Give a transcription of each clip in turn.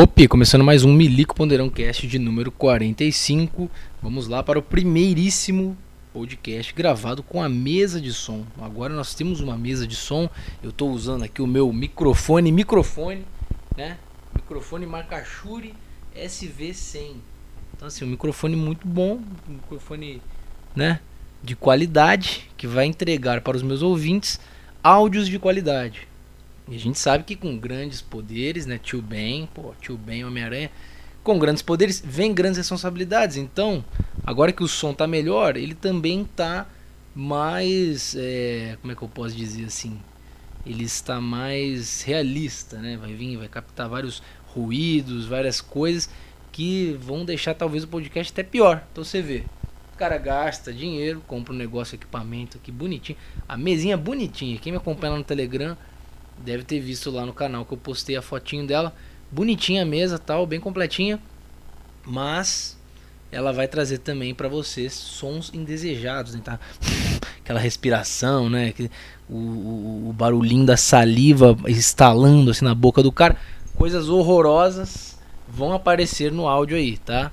Hope, começando mais um Milico Ponderão Cast de número 45. Vamos lá para o primeiríssimo podcast gravado com a mesa de som. Agora nós temos uma mesa de som. Eu estou usando aqui o meu microfone, microfone, né? Microfone marca Shure SV100. Então assim, um microfone muito bom, um microfone, né, de qualidade que vai entregar para os meus ouvintes áudios de qualidade. E a gente sabe que com grandes poderes, né? Tio Ben, pô, Tio Ben, Homem-Aranha, com grandes poderes vem grandes responsabilidades. Então, agora que o som tá melhor, ele também tá mais. É, como é que eu posso dizer assim? Ele está mais realista, né? Vai vir, vai captar vários ruídos, várias coisas que vão deixar talvez o podcast até pior. Então você vê, o cara gasta dinheiro, compra um negócio, equipamento aqui bonitinho, a mesinha bonitinha. Quem me acompanha lá no Telegram deve ter visto lá no canal que eu postei a fotinho dela. Bonitinha a mesa, tal, bem completinha. Mas ela vai trazer também para vocês sons indesejados, né? Tá? Aquela respiração, né? O, o, o, barulhinho da saliva estalando assim na boca do cara. Coisas horrorosas vão aparecer no áudio aí, tá?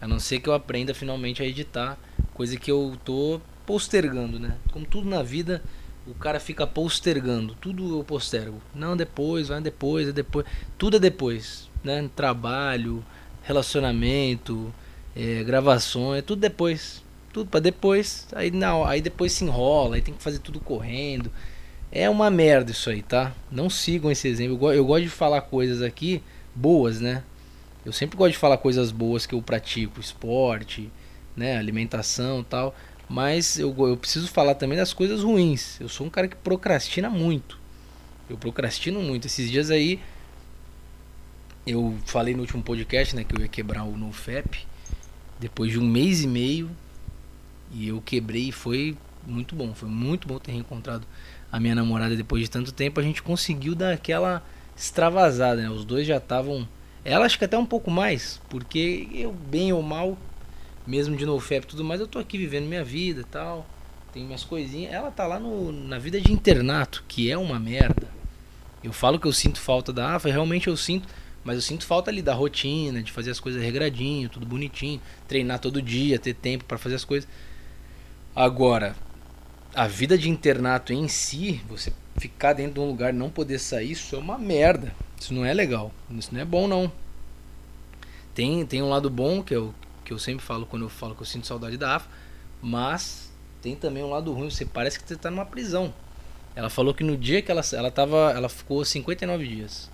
A não ser que eu aprenda finalmente a editar, coisa que eu tô postergando, né? Como tudo na vida, o cara fica postergando. Tudo eu postergo. Não, depois, vai depois, é depois. Tudo é depois. Né? Trabalho, relacionamento, é, gravações, é tudo depois. Tudo para depois. Aí, não, aí depois se enrola, aí tem que fazer tudo correndo. É uma merda isso aí, tá? Não sigam esse exemplo. Eu, eu gosto de falar coisas aqui boas, né? Eu sempre gosto de falar coisas boas que eu pratico, esporte, né, alimentação, tal. Mas eu, eu preciso falar também das coisas ruins. Eu sou um cara que procrastina muito. Eu procrastino muito. Esses dias aí, eu falei no último podcast né, que eu ia quebrar o NoFap. Depois de um mês e meio. E eu quebrei e foi muito bom. Foi muito bom ter reencontrado a minha namorada depois de tanto tempo. A gente conseguiu dar aquela extravasada. Né? Os dois já estavam. Ela acho que até um pouco mais. Porque eu, bem ou mal, mesmo de NoFap e tudo mais, eu tô aqui vivendo minha vida e tal. Tem minhas coisinhas. Ela tá lá no, na vida de internato, que é uma merda. Eu falo que eu sinto falta da AFA, realmente eu sinto, mas eu sinto falta ali da rotina, de fazer as coisas regradinho, tudo bonitinho, treinar todo dia, ter tempo para fazer as coisas. Agora, a vida de internato em si, você ficar dentro de um lugar e não poder sair, isso é uma merda. Isso não é legal. Isso não é bom não. Tem, tem um lado bom que eu, que eu sempre falo quando eu falo que eu sinto saudade da AFA, mas tem também um lado ruim, você parece que você está numa prisão. Ela falou que no dia que ela, ela tava, ela ficou 59 dias.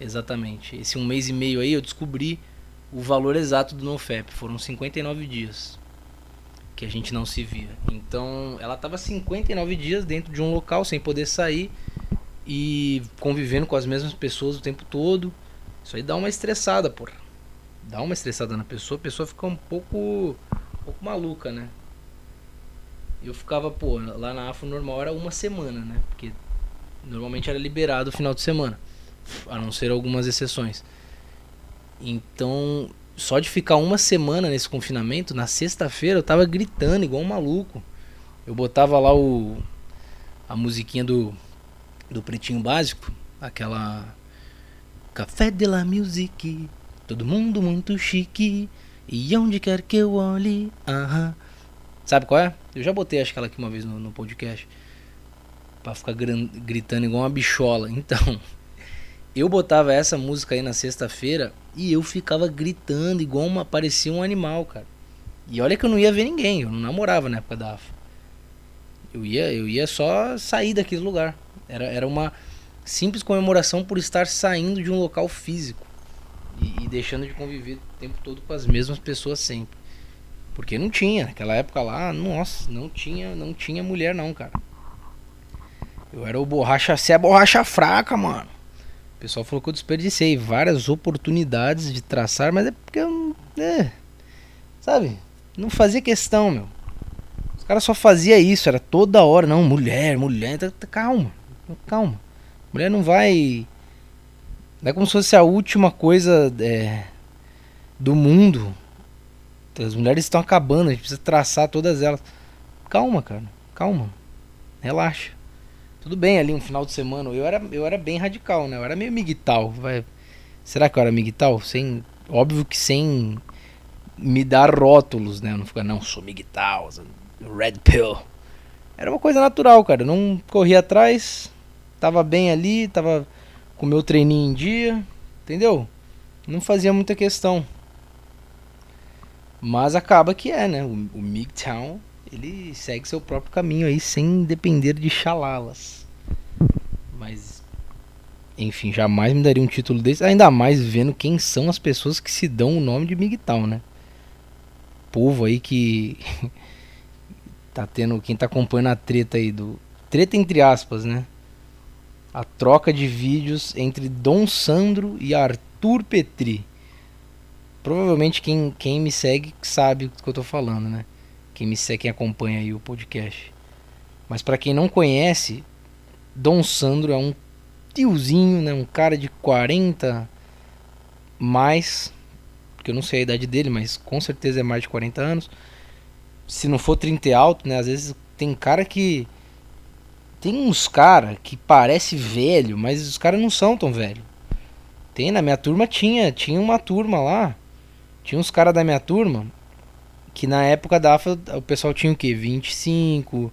Exatamente. Esse um mês e meio aí eu descobri o valor exato do NoFap. Foram 59 dias que a gente não se via. Então, ela estava 59 dias dentro de um local sem poder sair e convivendo com as mesmas pessoas o tempo todo. Isso aí dá uma estressada, porra dá uma estressada na pessoa, a pessoa fica um pouco, um pouco maluca, né? Eu ficava, pô, lá na AFO normal era uma semana, né? Porque normalmente era liberado o final de semana, a não ser algumas exceções. Então, só de ficar uma semana nesse confinamento, na sexta-feira eu tava gritando igual um maluco. Eu botava lá o a musiquinha do do Pretinho Básico, aquela Café de la Musique Todo mundo muito chique. E onde quer que eu olhe. Aham. Sabe qual é? Eu já botei acho que ela aqui uma vez no, no podcast. Pra ficar gritando igual uma bichola. Então. Eu botava essa música aí na sexta-feira e eu ficava gritando igual uma. parecia um animal, cara. E olha que eu não ia ver ninguém, eu não namorava na época da AFA. Eu ia, eu ia só sair daquele lugar. Era, era uma simples comemoração por estar saindo de um local físico e, e, deixando de conviver o tempo todo com as mesmas pessoas sempre. Porque não tinha, naquela época lá, nossa, não tinha, não tinha mulher não, cara. Eu era o borracha, você é borracha fraca, mano. O pessoal falou que eu desperdicei várias oportunidades de traçar, mas é porque eu é, sabe? Não fazia questão, meu. Os caras só fazia isso, era toda hora, não, mulher, mulher, tá, tá, calma. Calma. Mulher não vai é como se fosse a última coisa é, do mundo. As mulheres estão acabando, a gente precisa traçar todas elas. Calma, cara. Calma. Relaxa. Tudo bem ali um final de semana. Eu era, eu era bem radical, né? Eu era meio miguital. Vai. Será que eu era migtal? Sem, óbvio que sem me dar rótulos, né? Eu não ficar, não, sou migtal, red pill. Era uma coisa natural, cara. Eu não corria atrás, tava bem ali, tava com meu treininho em dia, entendeu? Não fazia muita questão. Mas acaba que é, né? O, o MGTOW, ele segue seu próprio caminho aí sem depender de chalalas. Mas enfim, jamais me daria um título desse, ainda mais vendo quem são as pessoas que se dão o nome de MGTOW, né? Povo aí que tá tendo, quem tá acompanhando a treta aí do treta entre aspas, né? A troca de vídeos entre Dom Sandro e Arthur Petri. Provavelmente quem, quem me segue sabe o que eu tô falando, né? Quem me segue, quem acompanha aí o podcast. Mas para quem não conhece, Dom Sandro é um tiozinho, né? Um cara de 40 mais, porque eu não sei a idade dele, mas com certeza é mais de 40 anos. Se não for 30 alto, né? Às vezes tem cara que tem uns cara que parece velho, mas os caras não são tão velho. Tem na minha turma tinha, tinha uma turma lá tinha uns caras da minha turma que na época da AFA o pessoal tinha o que? 25,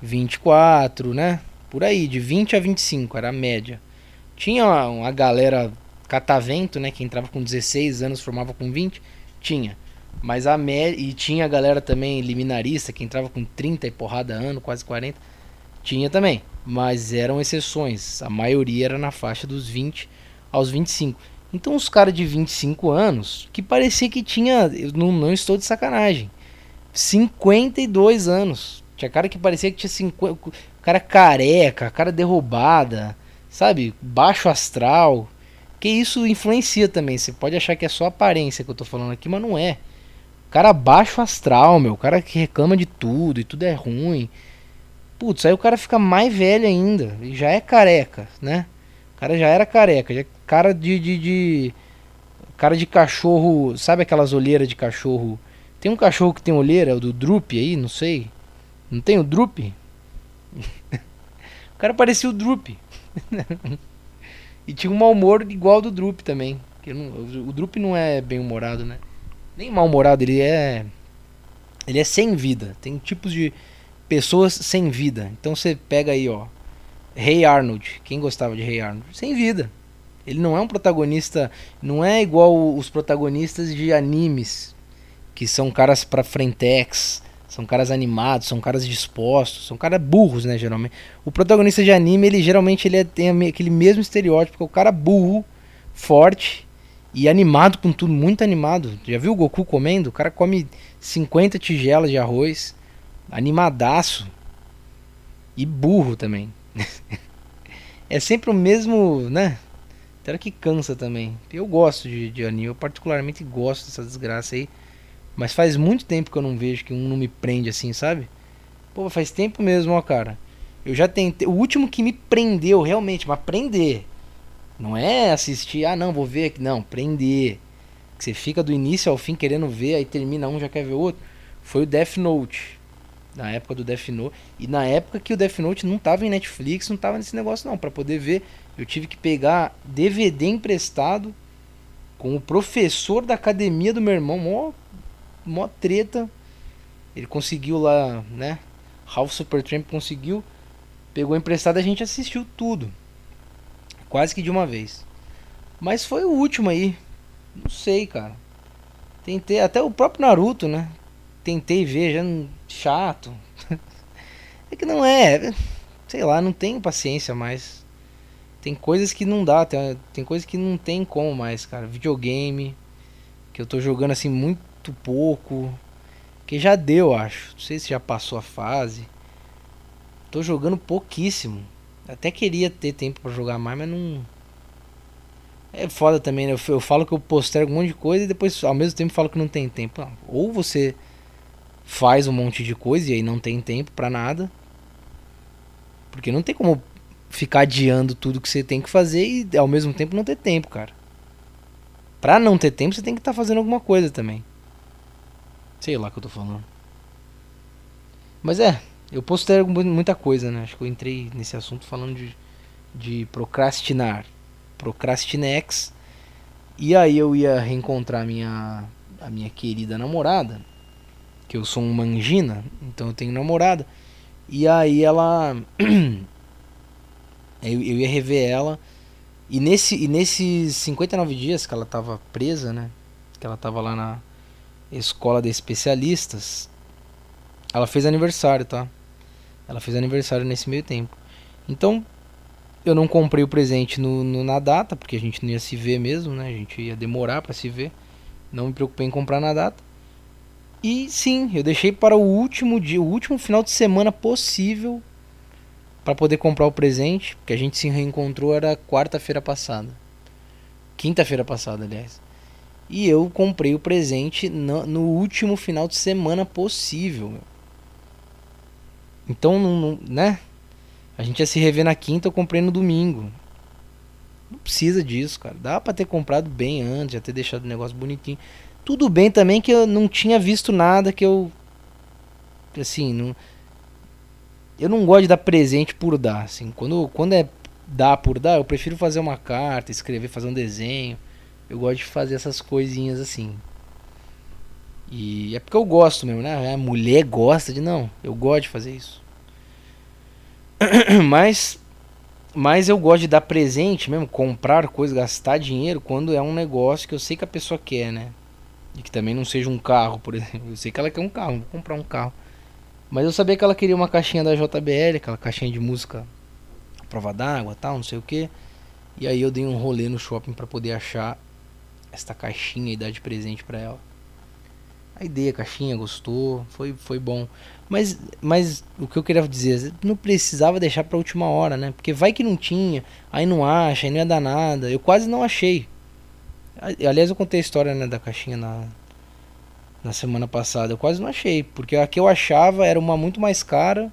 24, né? Por aí, de 20 a 25 era a média. Tinha uma, uma galera catavento, né? Que entrava com 16 anos, formava com 20. Tinha. Mas a média. E tinha a galera também liminarista, que entrava com 30 e porrada ano, quase 40. Tinha também. Mas eram exceções. A maioria era na faixa dos 20 aos 25. Então os caras de 25 anos, que parecia que tinha, não, não estou de sacanagem, 52 anos. Tinha cara que parecia que tinha 50, cara careca, cara derrubada, sabe? Baixo astral. Que isso influencia também. Você pode achar que é só aparência que eu tô falando aqui, mas não é. Cara baixo astral, meu. Cara que reclama de tudo e tudo é ruim. Putz, aí o cara fica mais velho ainda. E já é careca, né? O cara já era careca. Já Cara de, de, de, Cara de cachorro. Sabe aquelas olheiras de cachorro? Tem um cachorro que tem olheira, o do Droop aí, não sei. Não tem o Droop? o cara parecia o Droop. e tinha um mau humor igual do Droop também. Não, o Droop não é bem humorado, né? Nem mal humorado, ele é. Ele é sem vida. Tem tipos de pessoas sem vida. Então você pega aí, ó. Rei hey Arnold. Quem gostava de Rei hey Arnold? Sem vida. Ele não é um protagonista, não é igual os protagonistas de animes, que são caras pra frentex, são caras animados, são caras dispostos, são caras burros, né, geralmente. O protagonista de anime, ele geralmente ele é, tem aquele mesmo estereótipo, que é o cara burro, forte e animado com tudo, muito animado. Já viu o Goku comendo? O cara come 50 tigelas de arroz, animadaço e burro também. é sempre o mesmo, né? Até que cansa também. Eu gosto de, de anime, eu particularmente gosto dessa desgraça aí. Mas faz muito tempo que eu não vejo que um não me prende assim, sabe? Pô, faz tempo mesmo, ó, cara. Eu já tentei. O último que me prendeu realmente, mas prender. Não é assistir, ah não, vou ver aqui. Não, prender. Que você fica do início ao fim querendo ver, aí termina um, já quer ver outro. Foi o Death Note. Na época do Death Note. E na época que o Death Note não tava em Netflix, não tava nesse negócio não. para poder ver eu tive que pegar DVD emprestado com o professor da academia do meu irmão, mó, mó treta. Ele conseguiu lá, né? Ralph Supertramp conseguiu, pegou emprestado, a gente assistiu tudo. Quase que de uma vez. Mas foi o último aí. Não sei, cara. Tentei, até o próprio Naruto, né? Tentei ver, já chato. é que não é, sei lá, não tenho paciência mais. Tem coisas que não dá, tem, tem coisas que não tem como mais, cara. Videogame, que eu tô jogando assim muito pouco. Que já deu, acho. Não sei se já passou a fase. Tô jogando pouquíssimo. Até queria ter tempo para jogar mais, mas não. É foda também, né? Eu, eu falo que eu postergo um monte de coisa e depois ao mesmo tempo falo que não tem tempo. Ou você faz um monte de coisa e aí não tem tempo para nada. Porque não tem como ficar adiando tudo que você tem que fazer e ao mesmo tempo não ter tempo, cara. Pra não ter tempo, você tem que estar tá fazendo alguma coisa também. Sei lá o que eu tô falando. Mas é, eu posso ter muita coisa, né? Acho que eu entrei nesse assunto falando de, de procrastinar. Procrastinex. E aí eu ia reencontrar minha, a minha querida namorada, que eu sou um mangina, então eu tenho namorada. E aí ela. eu, eu ia rever ela. E, nesse, e nesses 59 dias que ela tava presa, né? Que ela tava lá na escola de especialistas. Ela fez aniversário, tá? Ela fez aniversário nesse meio tempo. Então, eu não comprei o presente no, no, na data, porque a gente não ia se ver mesmo, né? A gente ia demorar para se ver. Não me preocupei em comprar na data. E sim, eu deixei para o último dia, o último final de semana possível para poder comprar o presente, porque a gente se reencontrou era quarta-feira passada. Quinta-feira passada, aliás. E eu comprei o presente no, no último final de semana possível. Então, não, não, né? A gente ia se rever na quinta, eu comprei no domingo. Não precisa disso, cara. Dá pra ter comprado bem antes, já ter deixado o negócio bonitinho. Tudo bem também que eu não tinha visto nada que eu. Assim, não. Eu não gosto de dar presente por dar. Assim, quando, quando é dar por dar, eu prefiro fazer uma carta, escrever, fazer um desenho. Eu gosto de fazer essas coisinhas assim. E é porque eu gosto mesmo, né? A mulher gosta de. Não, eu gosto de fazer isso. mas mas eu gosto de dar presente mesmo, comprar coisas, gastar dinheiro quando é um negócio que eu sei que a pessoa quer, né? E que também não seja um carro, por exemplo. Eu sei que ela quer um carro, vou comprar um carro. Mas eu sabia que ela queria uma caixinha da JBL, aquela caixinha de música prova d'água, tal, não sei o que. E aí eu dei um rolê no shopping para poder achar esta caixinha e dar de presente para ela. A ideia, a caixinha, gostou, foi, foi bom. Mas, mas o que eu queria dizer, não precisava deixar pra última hora, né? Porque vai que não tinha, aí não acha, aí não ia dar nada. Eu quase não achei. Aliás, eu contei a história né, da caixinha na, na semana passada. Eu quase não achei, porque a que eu achava era uma muito mais cara,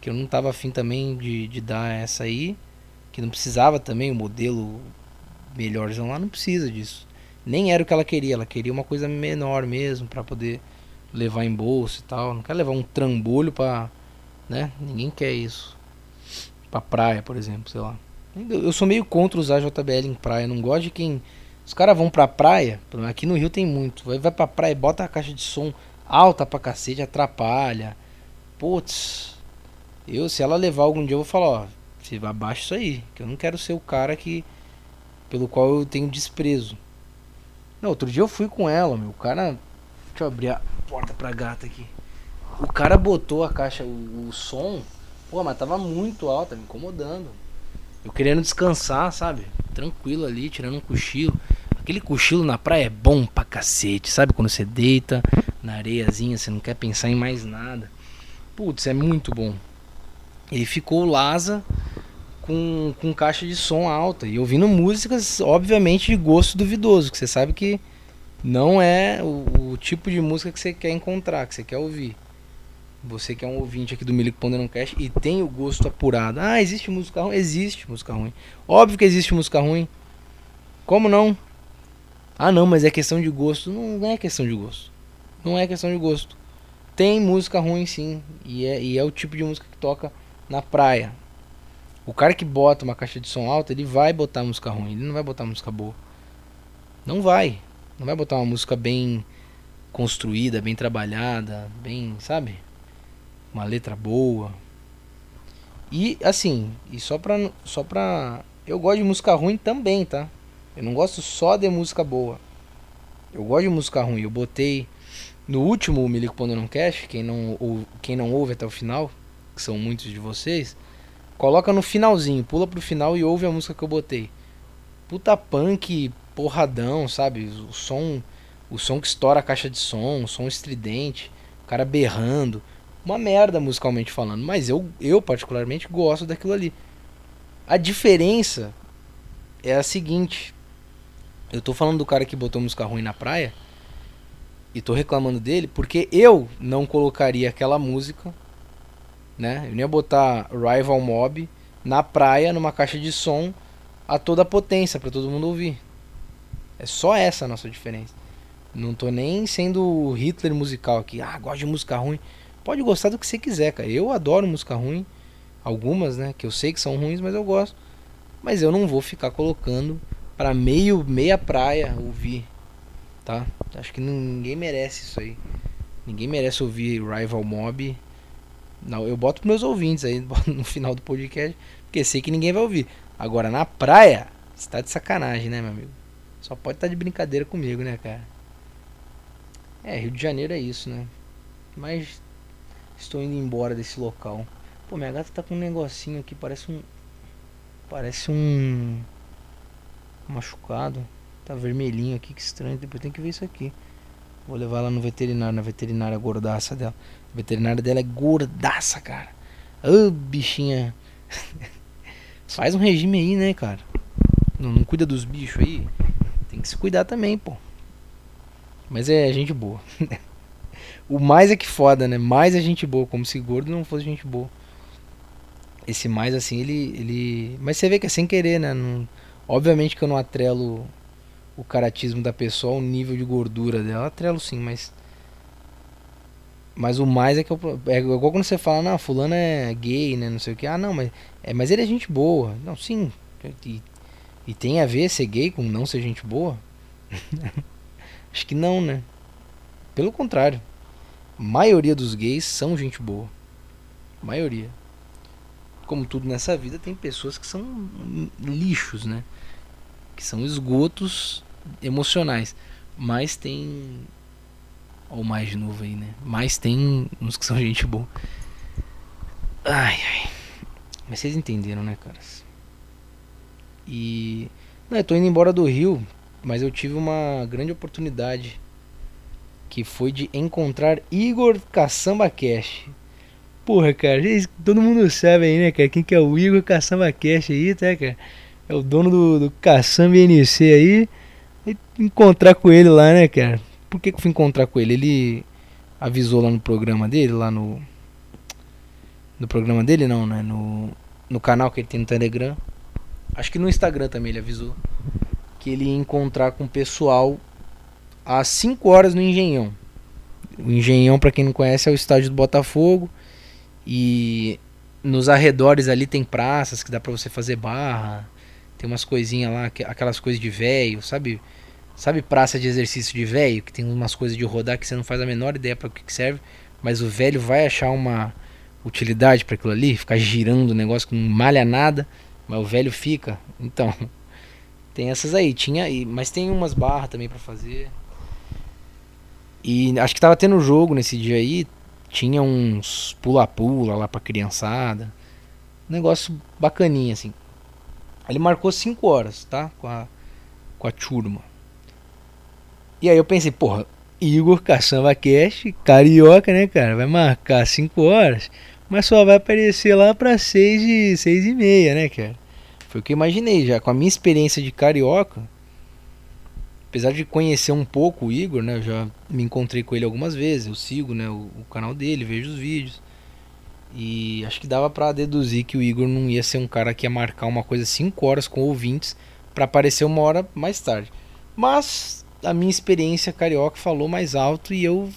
que eu não tava afim também de, de dar essa aí, que não precisava também, o modelo melhorzão lá não precisa disso. Nem era o que ela queria, ela queria uma coisa menor mesmo, para poder levar em bolsa e tal. Não quer levar um trambolho pra. né? Ninguém quer isso. Pra praia, por exemplo, sei lá. Eu sou meio contra usar JBL em praia. Não gosto de quem. Os caras vão pra praia, aqui no Rio tem muito. Vai, vai pra praia, bota a caixa de som alta pra cacete, atrapalha. Putz, eu, se ela levar algum dia, eu vou falar, ó, você abaixa isso aí. Que eu não quero ser o cara que. pelo qual eu tenho desprezo. Não, outro dia eu fui com ela, meu. O cara. Deixa eu abrir a porta pra gata aqui. O cara botou a caixa, o, o som, pô, mas tava muito alto, me incomodando. Eu querendo descansar, sabe? Tranquilo ali, tirando um cochilo. Aquele cochilo na praia é bom pra cacete, sabe? Quando você deita na areiazinha, você não quer pensar em mais nada. Putz, é muito bom. Ele ficou Lasa com, com caixa de som alta e ouvindo músicas, obviamente, de gosto duvidoso, que você sabe que não é o, o, tipo de música que você quer encontrar, que você quer ouvir. Você que é um ouvinte aqui do Milico Ponderão Cash e tem o gosto apurado. Ah, existe música ruim? Existe música ruim. Óbvio que existe música ruim. Como não? Ah, não, mas é questão de gosto. Não, é questão de gosto. Não é questão de gosto. Tem música ruim sim. E é, e é o tipo de música que toca na praia. O cara que bota uma caixa de som alta, ele vai botar música ruim. Ele não vai botar música boa. Não vai. Não vai botar uma música bem construída, bem trabalhada, bem, sabe? Uma letra boa. E assim, e só pra, só pra. Eu gosto de música ruim também, tá? Eu não gosto só de música boa. Eu gosto de música ruim. Eu botei no último Milico Pondo Não Cash, quem não, ou, quem não ouve até o final, que são muitos de vocês, coloca no finalzinho, pula pro final e ouve a música que eu botei. Puta punk porradão, sabe? O som, o som que estoura a caixa de som, o som estridente, o cara berrando. Uma merda musicalmente falando, mas eu, eu particularmente gosto daquilo ali. A diferença é a seguinte. Eu tô falando do cara que botou música ruim na praia e tô reclamando dele porque eu não colocaria aquela música, né? Eu não ia botar Rival Mob na praia numa caixa de som a toda potência para todo mundo ouvir. É só essa a nossa diferença. Não tô nem sendo Hitler musical aqui. Ah, gosto de música ruim. Pode gostar do que você quiser, cara. Eu adoro música ruim. Algumas, né? Que eu sei que são ruins, mas eu gosto. Mas eu não vou ficar colocando para meio meia praia ouvir, tá? Acho que ninguém merece isso aí. Ninguém merece ouvir Rival Mob. Não, eu boto pros meus ouvintes aí no final do podcast, porque sei que ninguém vai ouvir. Agora na praia, você tá de sacanagem, né, meu amigo? Só pode estar tá de brincadeira comigo, né, cara? É, Rio de Janeiro é isso, né? Mas estou indo embora desse local. Pô, minha gata tá com um negocinho aqui, parece um. Parece um. Machucado. Tá vermelhinho aqui, que estranho. Depois tem que ver isso aqui. Vou levar ela no veterinário, na veterinária gordaça dela. A veterinária dela é gordaça, cara. Ô, oh, bichinha. Faz um regime aí, né, cara? Não, não cuida dos bichos aí. Tem que se cuidar também, pô. Mas é gente boa. o mais é que foda, né? Mais é gente boa. Como se gordo não fosse gente boa. Esse mais assim, ele. ele... Mas você vê que é sem querer, né? Não... Obviamente que eu não atrelo o caratismo da pessoa ao nível de gordura dela. Atrelo sim, mas. Mas o mais é que eu, é igual quando você fala, não, fulano é gay, né? Não sei o que. Ah, não, mas, é, mas ele é gente boa. Não, sim. E, e tem a ver ser gay com não ser gente boa? Acho que não, né? Pelo contrário. A maioria dos gays são gente boa. A maioria. Como tudo nessa vida, tem pessoas que são lixos, né? Que são esgotos emocionais. Mas tem. Ou mais de novo aí, né? Mas tem uns que são gente boa. Ai, ai. Mas vocês entenderam, né, caras? E. Não, eu tô indo embora do Rio mas eu tive uma grande oportunidade que foi de encontrar Igor Caçamba Cash. Porra, cara, todo mundo sabe aí, né, cara? Quem que é o Igor Caçamba Cash aí, tá, cara? É o dono do, do Caçamba NC aí. E encontrar com ele lá, né, cara? Por que, que eu fui encontrar com ele? Ele avisou lá no programa dele, lá no. No programa dele, não, né? No, no canal que ele tem no Telegram. Acho que no Instagram também ele avisou que ele ia encontrar com o pessoal às 5 horas no Engenhão. O Engenhão, para quem não conhece, é o estádio do Botafogo. E nos arredores ali tem praças que dá para você fazer barra. Tem umas coisinhas lá, aquelas coisas de velho, sabe? Sabe praça de exercício de velho, que tem umas coisas de rodar que você não faz a menor ideia para que serve, mas o velho vai achar uma utilidade para aquilo ali, ficar girando o negócio que não malha nada, mas o velho fica. Então, tem essas aí, tinha aí, mas tem umas barras também para fazer. E acho que tava tendo jogo nesse dia aí, tinha uns pula-pula lá pra criançada. Um negócio bacaninha assim. Ele marcou 5 horas, tá? Com a com a turma. E aí eu pensei, porra, Igor Caçamba Cash, carioca, né, cara? Vai marcar 5 horas, mas só vai aparecer lá pra 6 e, seis e meia, né, cara? Foi o que eu imaginei já. Com a minha experiência de carioca, apesar de conhecer um pouco o Igor, né? Eu já me encontrei com ele algumas vezes. Eu sigo né, o, o canal dele, vejo os vídeos. E acho que dava para deduzir que o Igor não ia ser um cara que ia marcar uma coisa 5 horas com ouvintes para aparecer uma hora mais tarde. Mas a minha experiência carioca falou mais alto e eu,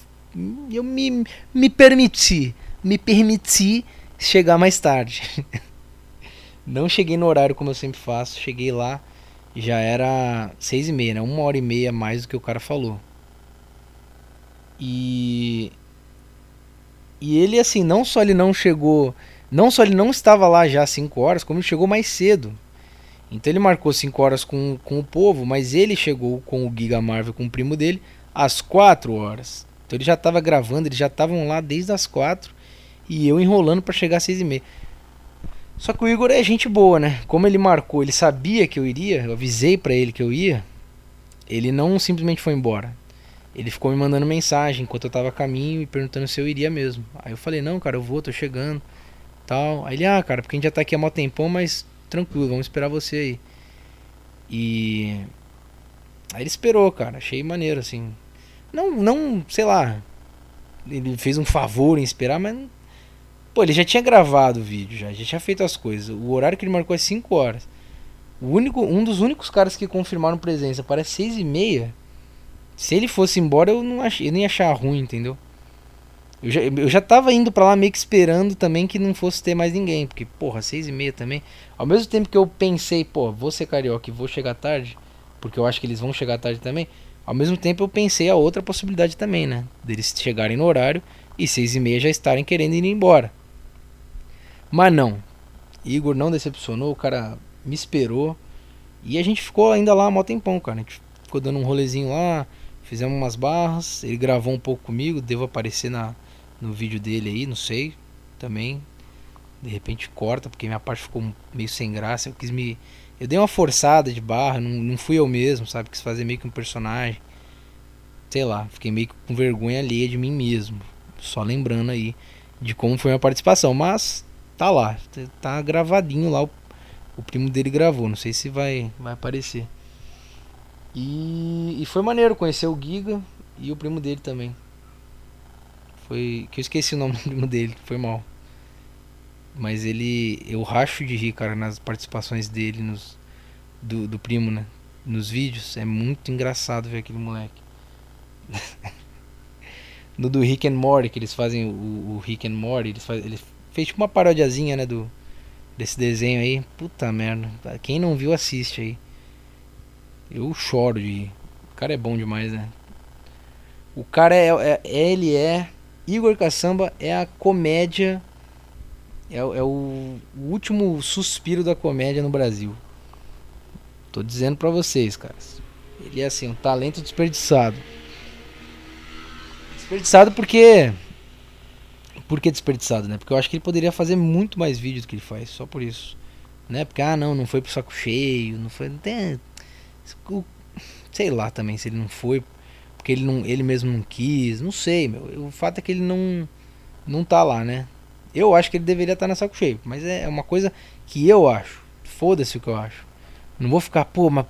eu me, me permiti, me permiti chegar mais tarde. Não cheguei no horário como eu sempre faço, cheguei lá já era seis e meia, né? Uma hora e meia mais do que o cara falou. E e ele assim, não só ele não chegou, não só ele não estava lá já às 5 horas, como ele chegou mais cedo. Então ele marcou 5 horas com, com o povo, mas ele chegou com o Giga Marvel, com o primo dele, às 4 horas. Então ele já estava gravando, eles já estavam lá desde as 4 e eu enrolando para chegar às 6 e meia. Só que o Igor é gente boa, né? Como ele marcou, ele sabia que eu iria, eu avisei para ele que eu ia. Ele não simplesmente foi embora. Ele ficou me mandando mensagem enquanto eu tava a caminho e perguntando se eu iria mesmo. Aí eu falei: "Não, cara, eu vou, tô chegando". Tal. Aí ele: "Ah, cara, porque a gente já tá aqui há mó tempão, mas tranquilo, vamos esperar você aí". E aí ele esperou, cara. Achei maneiro assim. Não, não, sei lá. Ele fez um favor em esperar, mas Pô, ele já tinha gravado o vídeo, já, já tinha feito as coisas. O horário que ele marcou é 5 horas. O único, um dos únicos caras que confirmaram presença parece 6 e meia. Se ele fosse embora, eu não, ach, eu nem ia achar ruim, entendeu? Eu já, eu já tava indo para lá meio que esperando também que não fosse ter mais ninguém. Porque, porra, 6 e meia também. Ao mesmo tempo que eu pensei, pô, vou ser carioca e vou chegar tarde. porque eu acho que eles vão chegar tarde também. Ao mesmo tempo eu pensei a outra possibilidade também, né? Deles chegarem no horário e seis e meia já estarem querendo ir embora. Mas não. Igor não decepcionou, o cara me esperou. E a gente ficou ainda lá mó tempão, cara. A gente ficou dando um rolezinho lá, fizemos umas barras. Ele gravou um pouco comigo, devo aparecer na, no vídeo dele aí, não sei. Também. De repente corta, porque minha parte ficou meio sem graça. Eu quis me. Eu dei uma forçada de barra, não, não fui eu mesmo, sabe? Quis fazer meio que um personagem. Sei lá, fiquei meio que com vergonha alheia de mim mesmo. Só lembrando aí de como foi a minha participação. Mas tá lá, tá gravadinho lá o o primo dele gravou. Não sei se vai, vai aparecer. E, e foi maneiro conhecer o Giga e o primo dele também. Foi. Que eu esqueci o nome do primo dele, foi mal. Mas ele. Eu racho de rir, cara, nas participações dele, nos, do, do primo, né? Nos vídeos. É muito engraçado ver aquele moleque. no do Rick and Morty, que eles fazem o, o Rick and Morty, eles ele fez tipo uma parodiazinha, né? Do, desse desenho aí. Puta merda. Quem não viu, assiste aí. Eu choro de. O cara é bom demais, né? O cara é, é ele é. Igor Caçamba é a comédia. É, é o, o, último suspiro da comédia no Brasil. Tô dizendo pra vocês, caras. Ele é assim, um talento desperdiçado. Desperdiçado porque por que desperdiçado, né? Porque eu acho que ele poderia fazer muito mais vídeos do que ele faz, só por isso. Né? Porque, ah, não, não foi pro saco cheio, não foi. Não tem, sei lá também se ele não foi, porque ele, não, ele mesmo não quis, não sei, meu. O fato é que ele não, não tá lá, né? Eu acho que ele deveria estar tá na saco cheio, mas é, uma coisa que eu acho. Foda-se o que eu acho. Não vou ficar, pô, mas,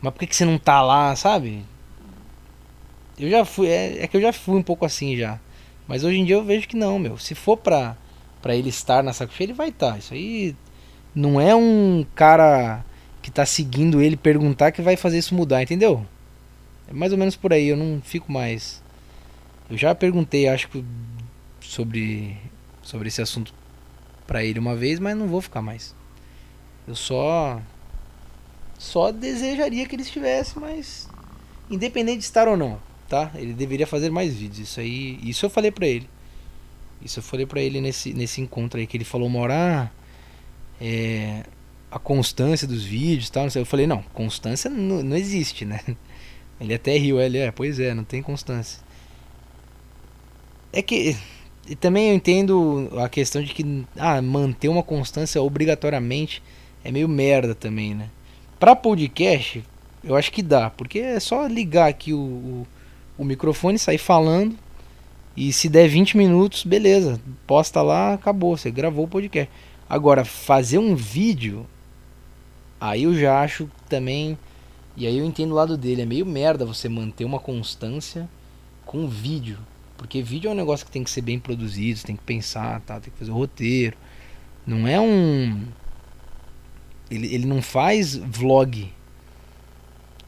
mas por que, que você não tá lá, sabe? Eu já fui, é, é que eu já fui um pouco assim já. Mas hoje em dia eu vejo que não, meu. Se for pra, pra ele estar na saco cheio, ele vai estar. Tá. Isso aí não é um cara que tá seguindo ele perguntar que vai fazer isso mudar, entendeu? É mais ou menos por aí, eu não fico mais. Eu já perguntei, acho que sobre sobre esse assunto para ele uma vez, mas não vou ficar mais. Eu só só desejaria que ele estivesse, mas independente de estar ou não, tá? Ele deveria fazer mais vídeos. Isso aí, isso eu falei pra ele. Isso eu falei pra ele nesse, nesse encontro aí que ele falou hora, ah, é, a constância dos vídeos, tal. Eu falei não, constância não, não existe, né? Ele até riu, ele é, pois é, não tem constância. É que também eu entendo a questão de que ah, manter uma constância obrigatoriamente é meio merda também, né? Pra podcast, eu acho que dá, porque é só ligar aqui o, o o microfone, sair falando. E se der 20 minutos, beleza. Posta lá, acabou. Você gravou o podcast. Agora, fazer um vídeo, aí eu já acho também. E aí eu entendo o lado dele. É meio merda você manter uma constância com vídeo. Porque vídeo é um negócio que tem que ser bem produzido, você tem que pensar, tá? tem que fazer o roteiro. Não é um. Ele, ele não faz vlog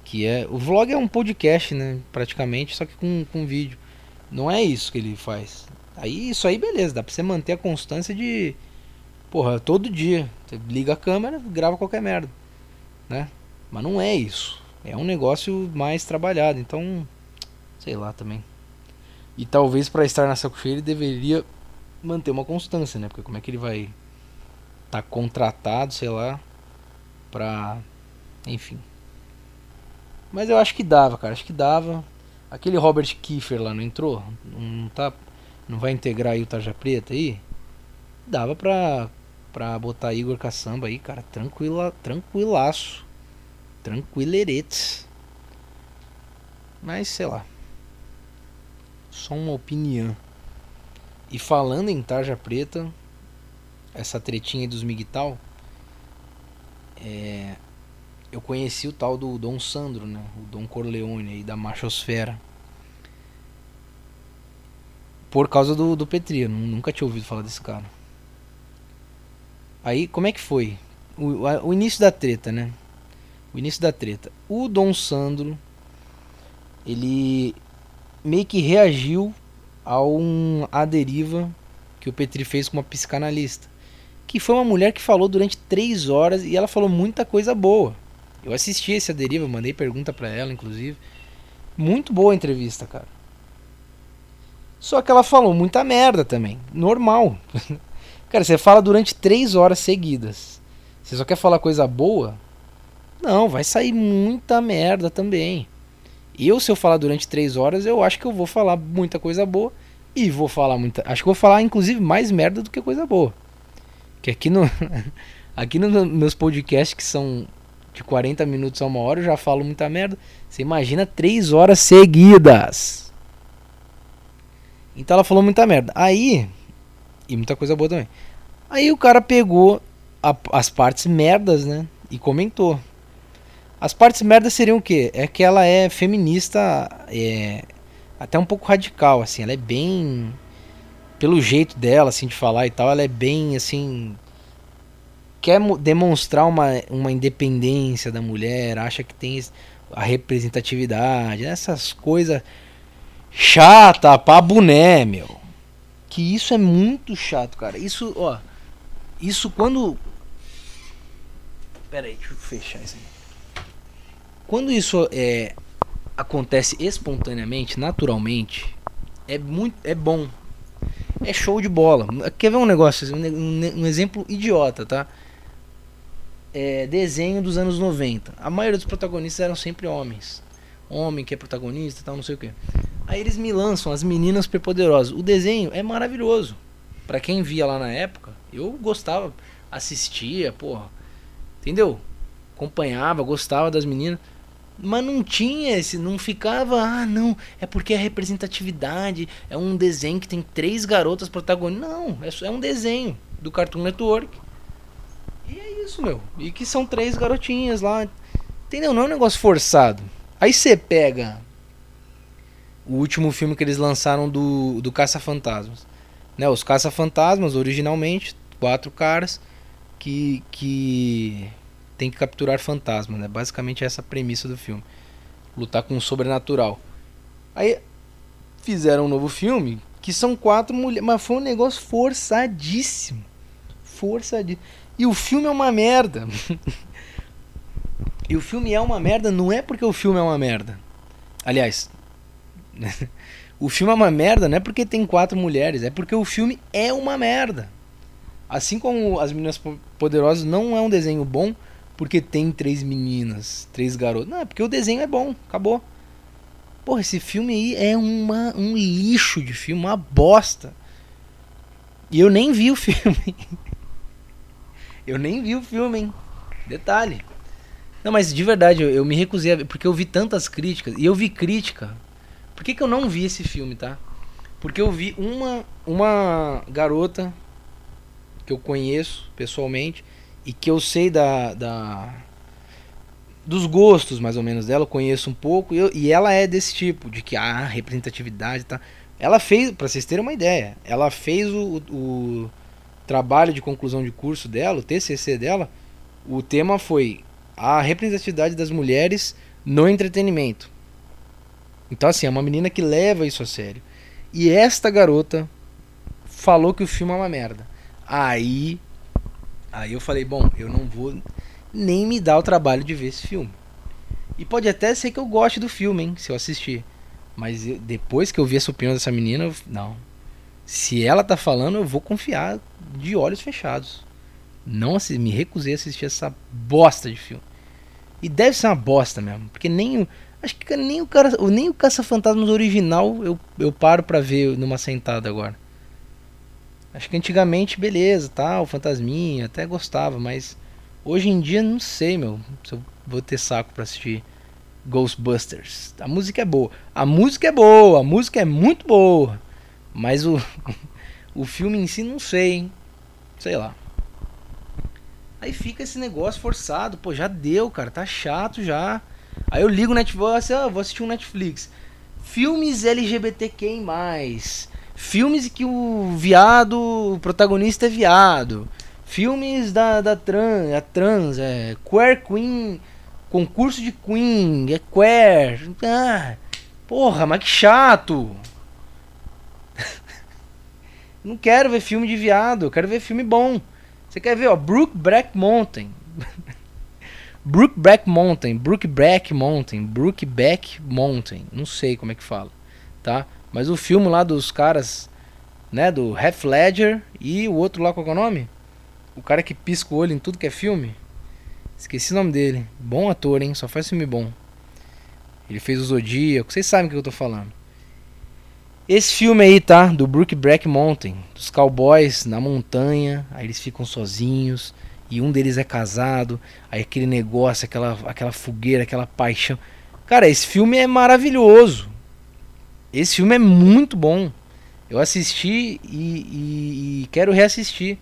que é o vlog é um podcast, né, praticamente, só que com, com vídeo. Não é isso que ele faz. Aí isso aí beleza, dá pra você manter a constância de porra, todo dia. Você liga a câmera, grava qualquer merda, né? Mas não é isso. É um negócio mais trabalhado, então sei lá também. E talvez para estar na saco cheio ele deveria manter uma constância, né? Porque como é que ele vai tá contratado, sei lá, pra enfim. Mas eu acho que dava, cara. Acho que dava. Aquele Robert Kiefer lá não entrou? Não tá. Não vai integrar aí o Tarja Preta aí? Dava pra, pra botar Igor Caçamba aí, cara. Tranquila, tranquilaço. Tranquileretes. Mas sei lá. Só uma opinião. E falando em Tarja Preta, essa tretinha dos Miguel, é, eu conheci o tal do Dom Sandro, né? O Dom Corleone aí da Machosfera. Por causa do, do Petri, eu nunca tinha ouvido falar desse cara. Aí, como é que foi? O, a, o início da treta, né? O início da treta. O Dom Sandro, ele meio que reagiu a um a deriva que o Petri fez com uma psicanalista. Que foi uma mulher que falou durante três horas e ela falou muita coisa boa Eu assisti esse A Deriva, mandei pergunta pra ela, inclusive. Muito boa a entrevista, cara. Só que ela falou muita merda também. Normal. cara, você fala durante três horas seguidas. Você só quer falar coisa boa? Não, vai sair muita merda também. Eu, se eu falar durante três horas, eu acho que eu vou falar muita coisa boa. E vou falar muita. Acho que vou falar, inclusive, mais merda do que coisa boa. Que aqui no. aqui nos meus podcasts, que são de 40 minutos a uma hora, eu já falo muita merda. Você imagina três horas seguidas. Então ela falou muita merda. Aí. E muita coisa boa também. Aí o cara pegou a, as partes merdas, né? E comentou. As partes merdas seriam o quê? É que ela é feminista, é, até um pouco radical, assim. Ela é bem. Pelo jeito dela, assim, de falar e tal, ela é bem, assim. Quer demonstrar uma, uma independência da mulher, acha que tem a representatividade, essas coisas chata pra boné, meu. Que isso é muito chato, cara. Isso, ó. Isso quando. Pera aí, deixa eu fechar isso aí. Quando isso é, acontece espontaneamente, naturalmente, é muito é bom. É show de bola. Quer ver um negócio, um, um exemplo idiota, tá? É, desenho dos anos 90. A maioria dos protagonistas eram sempre homens. Homem que é protagonista, tal, não sei o que. Aí eles me lançam as meninas superpoderosas. O desenho é maravilhoso. Para quem via lá na época, eu gostava, assistia, porra. Entendeu? Acompanhava, gostava das meninas. Mas não tinha esse, não ficava, ah, não, é porque é representatividade, é um desenho que tem três garotas protagonistas. Não, é, é um desenho do Cartoon Network. E é isso, meu. E que são três garotinhas lá. Entendeu? Não é um negócio forçado. Aí você pega o último filme que eles lançaram do, do Caça-Fantasmas. Né, os Caça-Fantasmas, originalmente, quatro caras que, que tem que capturar fantasmas, né? Basicamente essa a premissa do filme. Lutar com o sobrenatural. Aí fizeram um novo filme que são quatro mulheres, mas foi um negócio forçadíssimo. Forçadíssimo. E o filme é uma merda. e o filme é uma merda não é porque o filme é uma merda. Aliás, o filme é uma merda não é porque tem quatro mulheres, é porque o filme é uma merda. Assim como As Meninas Poderosas não é um desenho bom, porque tem três meninas, três garotos. Não, é porque o desenho é bom, acabou. Porra, esse filme aí é uma, um lixo de filme, uma bosta. E eu nem vi o filme. eu nem vi o filme, hein? Detalhe. Não, mas de verdade, eu, eu me recusei a porque eu vi tantas críticas. E eu vi crítica. Por que, que eu não vi esse filme, tá? Porque eu vi uma, uma garota que eu conheço pessoalmente e que eu sei da, da dos gostos mais ou menos dela, eu conheço um pouco e, eu, e ela é desse tipo de que a ah, representatividade tá. Ela fez, para vocês terem uma ideia, ela fez o, o trabalho de conclusão de curso dela, o TCC dela, o tema foi a representatividade das mulheres no entretenimento. Então assim, é uma menina que leva isso a sério. E esta garota falou que o filme é uma merda. Aí Aí eu falei, bom, eu não vou nem me dar o trabalho de ver esse filme. E pode até ser que eu goste do filme, hein, se eu assistir. Mas eu, depois que eu vi essa opinião dessa menina, eu, não. Se ela tá falando, eu vou confiar de olhos fechados. Não me recusei a assistir essa bosta de filme. E deve ser uma bosta mesmo, porque nem o acho que nem o cara, nem o Caça-Fantasmas original eu, eu paro para ver numa sentada agora. Acho que antigamente, beleza, tal, fantasminha, até gostava, mas hoje em dia não sei, meu, se eu vou ter saco para assistir Ghostbusters. A música é boa. A música é boa, a música é muito boa. Mas o o filme em si não sei, hein? Sei lá. Aí fica esse negócio forçado, pô, já deu, cara, tá chato já. Aí eu ligo o Netflix, ah, vou assistir um Netflix. Filmes LGBTQ+, Filmes que o viado, o protagonista é viado. Filmes da, da trans, a trans, é queer queen, concurso de queen, é queer. Ah, porra, mas que chato. Não quero ver filme de viado, quero ver filme bom. Você quer ver, ó, Brookback Mountain. Brookback Mountain, Brookback Mountain, Brookback Mountain, não sei como é que fala, tá? Mas o filme lá dos caras, né, do Half Ledger e o outro lá qual é o nome? O cara que pisca o olho em tudo que é filme. Esqueci o nome dele. Bom ator, hein? Só faz filme bom. Ele fez o Zodíaco, vocês sabem o que eu tô falando. Esse filme aí, tá? Do Brookback Mountain, dos cowboys na montanha, aí eles ficam sozinhos e um deles é casado, aí aquele negócio, aquela, aquela fogueira, aquela paixão. Cara, esse filme é maravilhoso. Esse filme é muito bom. Eu assisti e, e, e quero reassistir.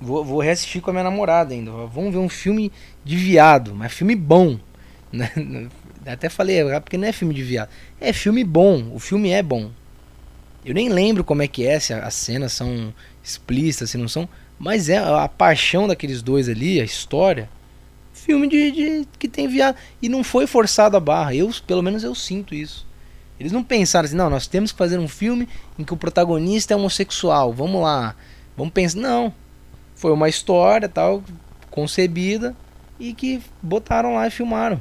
Vou, vou, reassistir com a minha namorada ainda. Vamos ver um filme de viado, mas filme bom. Né? Até falei, é porque não é filme de viado. É filme bom. O filme é bom. Eu nem lembro como é que é, se as cenas são explícitas, se não são. Mas é a paixão daqueles dois ali, a história. Filme de, de que tem viado. E não foi forçado a barra. Eu, pelo menos, eu sinto isso. Eles não pensaram assim, não, nós temos que fazer um filme em que o protagonista é homossexual. Vamos lá. Vamos pensar. Não. Foi uma história tal, concebida e que botaram lá e filmaram.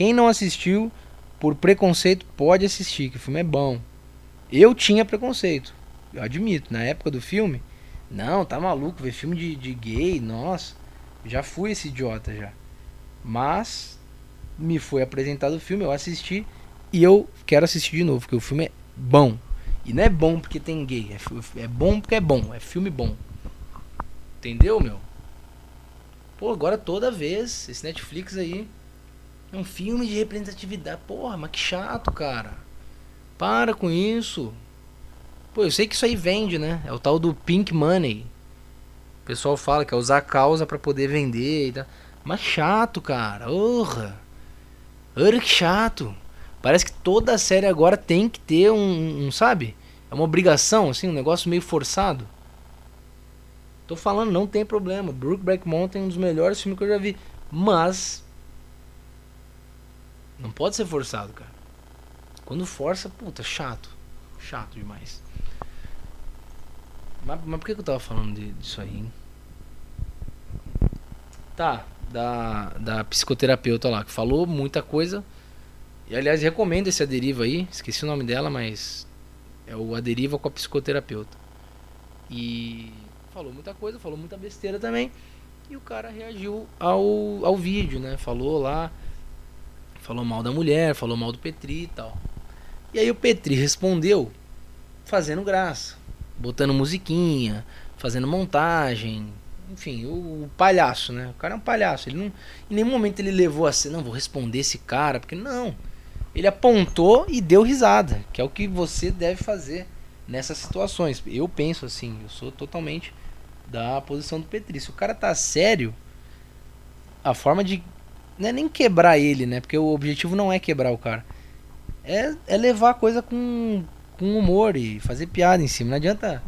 Quem não assistiu por preconceito pode assistir, que o filme é bom. Eu tinha preconceito, eu admito. Na época do filme, não, tá maluco, ver filme de, de gay, nossa. Já fui esse idiota já. Mas me foi apresentado o filme, eu assisti e eu quero assistir de novo, porque o filme é bom. E não é bom porque tem gay, é, é bom porque é bom, é filme bom. Entendeu, meu? Pô, agora toda vez, esse Netflix aí um filme de representatividade. Porra, mas que chato, cara. Para com isso. Pô, eu sei que isso aí vende, né? É o tal do pink money. O pessoal fala que é usar a causa para poder vender e tal. Mas chato, cara. Orra. Orra que chato. Parece que toda série agora tem que ter um, um, sabe? É uma obrigação, assim, um negócio meio forçado. Tô falando, não tem problema. Brookback Mountain é um dos melhores filmes que eu já vi. Mas. Não pode ser forçado, cara. Quando força, puta, chato. Chato demais. Mas, mas por que, que eu tava falando de, disso aí, hein? Tá, da, da psicoterapeuta lá, que falou muita coisa e aliás, recomendo esse Aderiva aí. Esqueci o nome dela, mas é o Aderiva com a psicoterapeuta. E falou muita coisa, falou muita besteira também. E o cara reagiu ao, ao vídeo, né? Falou lá, falou mal da mulher, falou mal do Petri e tal. E aí o Petri respondeu fazendo graça, botando musiquinha, fazendo montagem, enfim, o, o, palhaço, né? O cara é um palhaço. Ele não, em nenhum momento ele levou a ser, não, vou responder esse cara, porque não ele apontou e deu risada, que é o que você deve fazer nessas situações. Eu penso assim, eu sou totalmente da posição do Petri. Se o cara tá sério, a forma de não é nem quebrar ele, né? Porque o objetivo não é quebrar o cara. É, é levar a coisa com, com humor e fazer piada em cima. Não adianta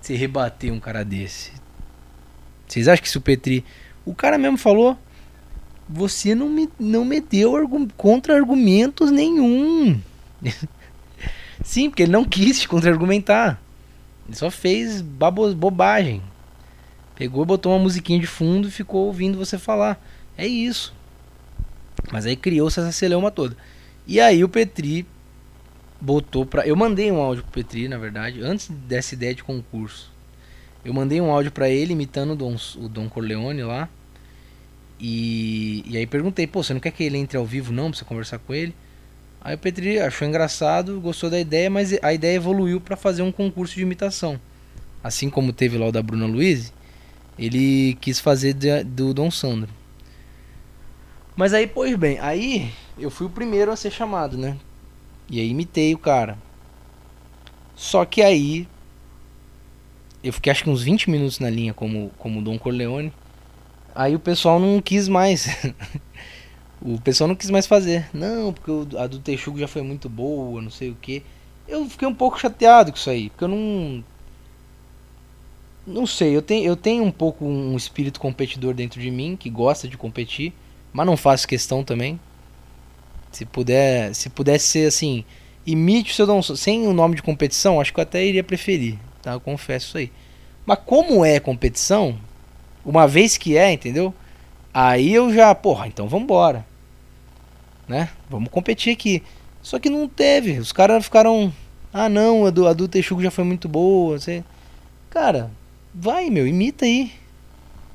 se rebater um cara desse. Vocês acham que se o Petri. O cara mesmo falou você não me, não me deu contra-argumentos nenhum. Sim, porque ele não quis contra-argumentar. Ele só fez bobagem. Pegou, botou uma musiquinha de fundo e ficou ouvindo você falar. É isso. Mas aí criou-se essa celeuma toda. E aí o Petri botou pra. Eu mandei um áudio pro Petri, na verdade, antes dessa ideia de concurso. Eu mandei um áudio para ele imitando o Don, o Corleone lá. E, e aí perguntei, pô, você não quer que ele entre ao vivo não, pra você conversar com ele? Aí o Petri achou engraçado, gostou da ideia, mas a ideia evoluiu para fazer um concurso de imitação. Assim como teve lá o da Bruna Luiz, ele quis fazer do Dom Sandro. Mas aí, pois bem, aí eu fui o primeiro a ser chamado, né? E aí imitei o cara. Só que aí eu fiquei acho que uns 20 minutos na linha como como Dom Corleone. Aí o pessoal não quis mais. o pessoal não quis mais fazer. Não, porque a do Texugo já foi muito boa, não sei o que. Eu fiquei um pouco chateado com isso aí, porque eu não. Não sei, eu tenho, eu tenho um pouco um espírito competidor dentro de mim, que gosta de competir, mas não faço questão também. Se puder, se pudesse ser assim, imite o seu Dom sem o nome de competição, acho que eu até iria preferir, tá? Eu confesso isso aí. Mas como é competição, uma vez que é, entendeu? Aí eu já, porra, então vambora. Né? Vamos competir aqui. Só que não teve. Os caras ficaram. Ah não, a do, a do já foi muito boa. Você... Cara, vai meu, imita aí.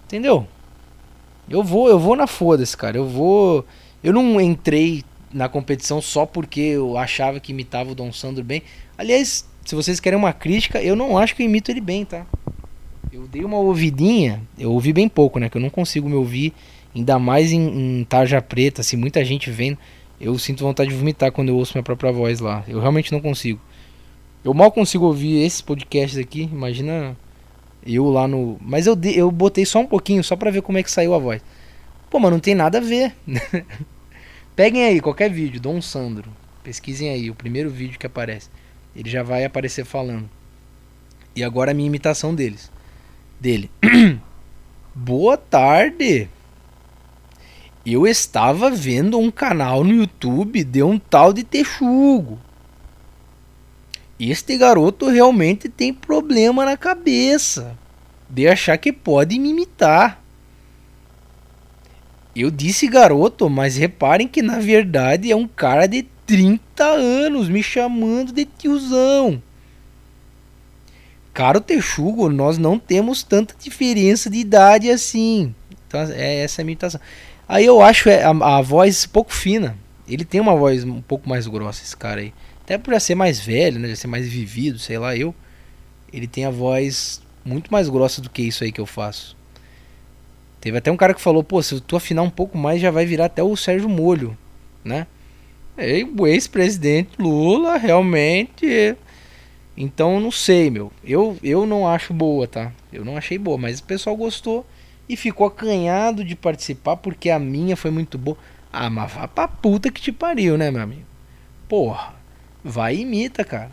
Entendeu? Eu vou, eu vou na foda-se, cara. Eu vou. Eu não entrei na competição só porque eu achava que imitava o Dom Sandro bem. Aliás, se vocês querem uma crítica, eu não acho que eu imito ele bem, tá? Eu dei uma ouvidinha, eu ouvi bem pouco, né? Que eu não consigo me ouvir, ainda mais em, em tarja preta, assim, muita gente vendo. Eu sinto vontade de vomitar quando eu ouço minha própria voz lá. Eu realmente não consigo. Eu mal consigo ouvir esses podcasts aqui, imagina eu lá no. Mas eu, eu botei só um pouquinho, só pra ver como é que saiu a voz. Pô, mas não tem nada a ver. Peguem aí qualquer vídeo, Dom Sandro. Pesquisem aí, o primeiro vídeo que aparece. Ele já vai aparecer falando. E agora a minha imitação deles. Dele. Boa tarde. Eu estava vendo um canal no YouTube de um tal de Texugo. Este garoto realmente tem problema na cabeça de achar que pode me imitar. Eu disse garoto, mas reparem que na verdade é um cara de 30 anos me chamando de tiozão. Caro Texugo, nós não temos tanta diferença de idade assim. Então, é essa é a imitação. Aí eu acho é, a, a voz pouco fina. Ele tem uma voz um pouco mais grossa, esse cara aí. Até por já ser mais velho, né? Já ser mais vivido, sei lá, eu. Ele tem a voz muito mais grossa do que isso aí que eu faço. Teve até um cara que falou, pô, se tu afinar um pouco mais já vai virar até o Sérgio Molho, né? E o ex-presidente Lula realmente. Então não sei, meu. Eu, eu não acho boa, tá? Eu não achei boa, mas o pessoal gostou e ficou acanhado de participar porque a minha foi muito boa. Ah, mas vá pra puta que te pariu, né, meu amigo? Porra. Vai e imita, cara.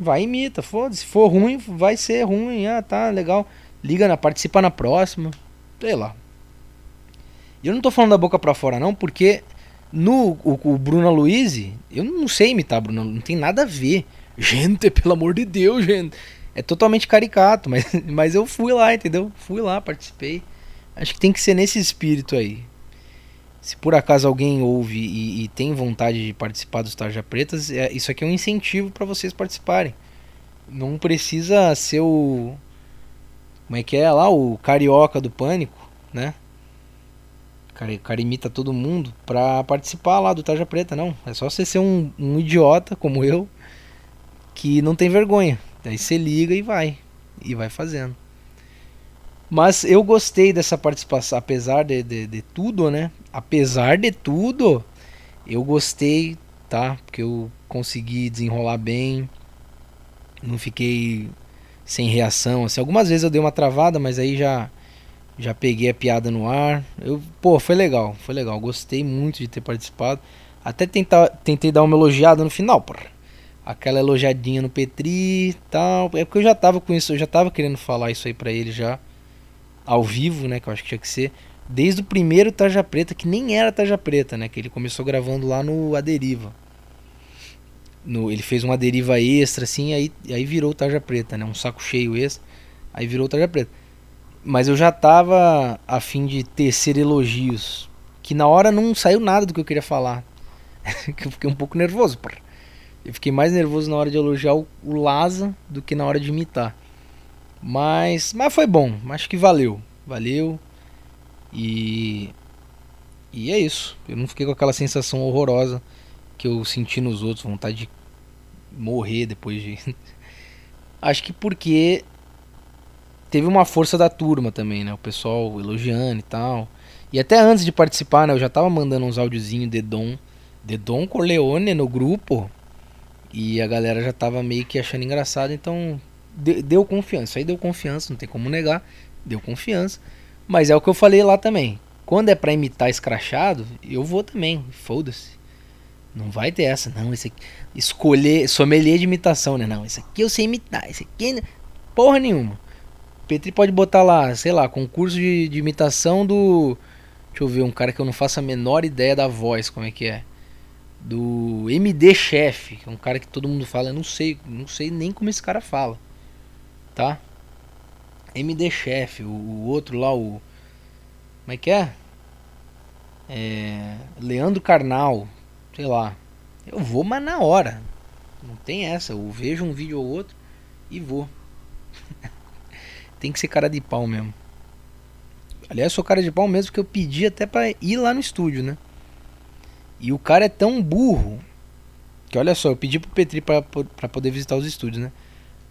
Vai e imita, foda-se. Se for ruim, vai ser ruim. Ah, tá, legal. Liga na, participa na próxima. Sei lá. Eu não tô falando da boca pra fora, não, porque no o, o Bruno Luiz, eu não sei imitar Bruno, não tem nada a ver. Gente, pelo amor de Deus, gente. É totalmente caricato, mas, mas eu fui lá, entendeu? Fui lá, participei. Acho que tem que ser nesse espírito aí se por acaso alguém ouve e, e tem vontade de participar dos Tarja Pretas, é, isso aqui é um incentivo para vocês participarem. Não precisa ser o. Como é que é lá? O carioca do pânico, né? Cara, cara imita todo mundo pra participar lá do Tarja Preta, não. É só você ser um, um idiota como eu que não tem vergonha. Daí você liga e vai. E vai fazendo. Mas eu gostei dessa participação, apesar de, de, de, tudo, né? Apesar de tudo, eu gostei, tá? Porque eu consegui desenrolar bem, não fiquei sem reação. Assim, algumas vezes eu dei uma travada, mas aí já já peguei a piada no ar. Eu, pô, foi legal, foi legal. Gostei muito de ter participado. Até tentar, tentei dar uma elogiada no final, porra. Aquela elogiadinha no Petri e tal. É porque eu já tava com isso, eu já tava querendo falar isso aí pra ele já ao vivo, né? Que eu acho que tinha que ser. Desde o primeiro Tarja Preta, que nem era Tarja Preta, né? Que ele começou gravando lá no A Deriva. No, ele fez uma deriva extra, assim, aí, aí virou Tarja Preta, né? Um saco cheio extra. Aí virou Tarja Preta. Mas eu já tava a fim de tecer elogios. Que na hora não saiu nada do que eu queria falar. que eu fiquei um pouco nervoso, porra. Eu fiquei mais nervoso na hora de elogiar o, o Laza do que na hora de imitar. Mas, mas foi bom, acho que valeu. Valeu. E e é isso. Eu não fiquei com aquela sensação horrorosa que eu senti nos outros, vontade de morrer depois de Acho que porque teve uma força da turma também, né? O pessoal elogiando e tal. E até antes de participar, né, eu já tava mandando uns áudiozinhos de Dom, de Dom Corleone no grupo. E a galera já tava meio que achando engraçado, então deu confiança. Aí deu confiança, não tem como negar. Deu confiança. Mas é o que eu falei lá também. Quando é pra imitar escrachado, eu vou também. Foda-se. Não vai ter essa, não. Esse aqui, escolher sommelier de imitação, né? Não, esse aqui eu sei imitar. Esse aqui. Porra nenhuma. Petri pode botar lá, sei lá, concurso de, de imitação do. Deixa eu ver, um cara que eu não faço a menor ideia da voz, como é que é. Do MD Chef, que é um cara que todo mundo fala, eu não sei, não sei nem como esse cara fala tá? MD Chef, o, o, outro lá, o. Como é que é? é, Leandro Carnal, sei lá. Eu vou, mas na hora. Não tem essa. Eu vejo um vídeo ou outro e vou. tem que ser cara de pau mesmo. Aliás, sou cara de pau mesmo que eu pedi até pra ir lá no estúdio, né? E o cara é tão burro que olha só, eu pedi pro Petri pra, pra poder visitar os estúdios, né?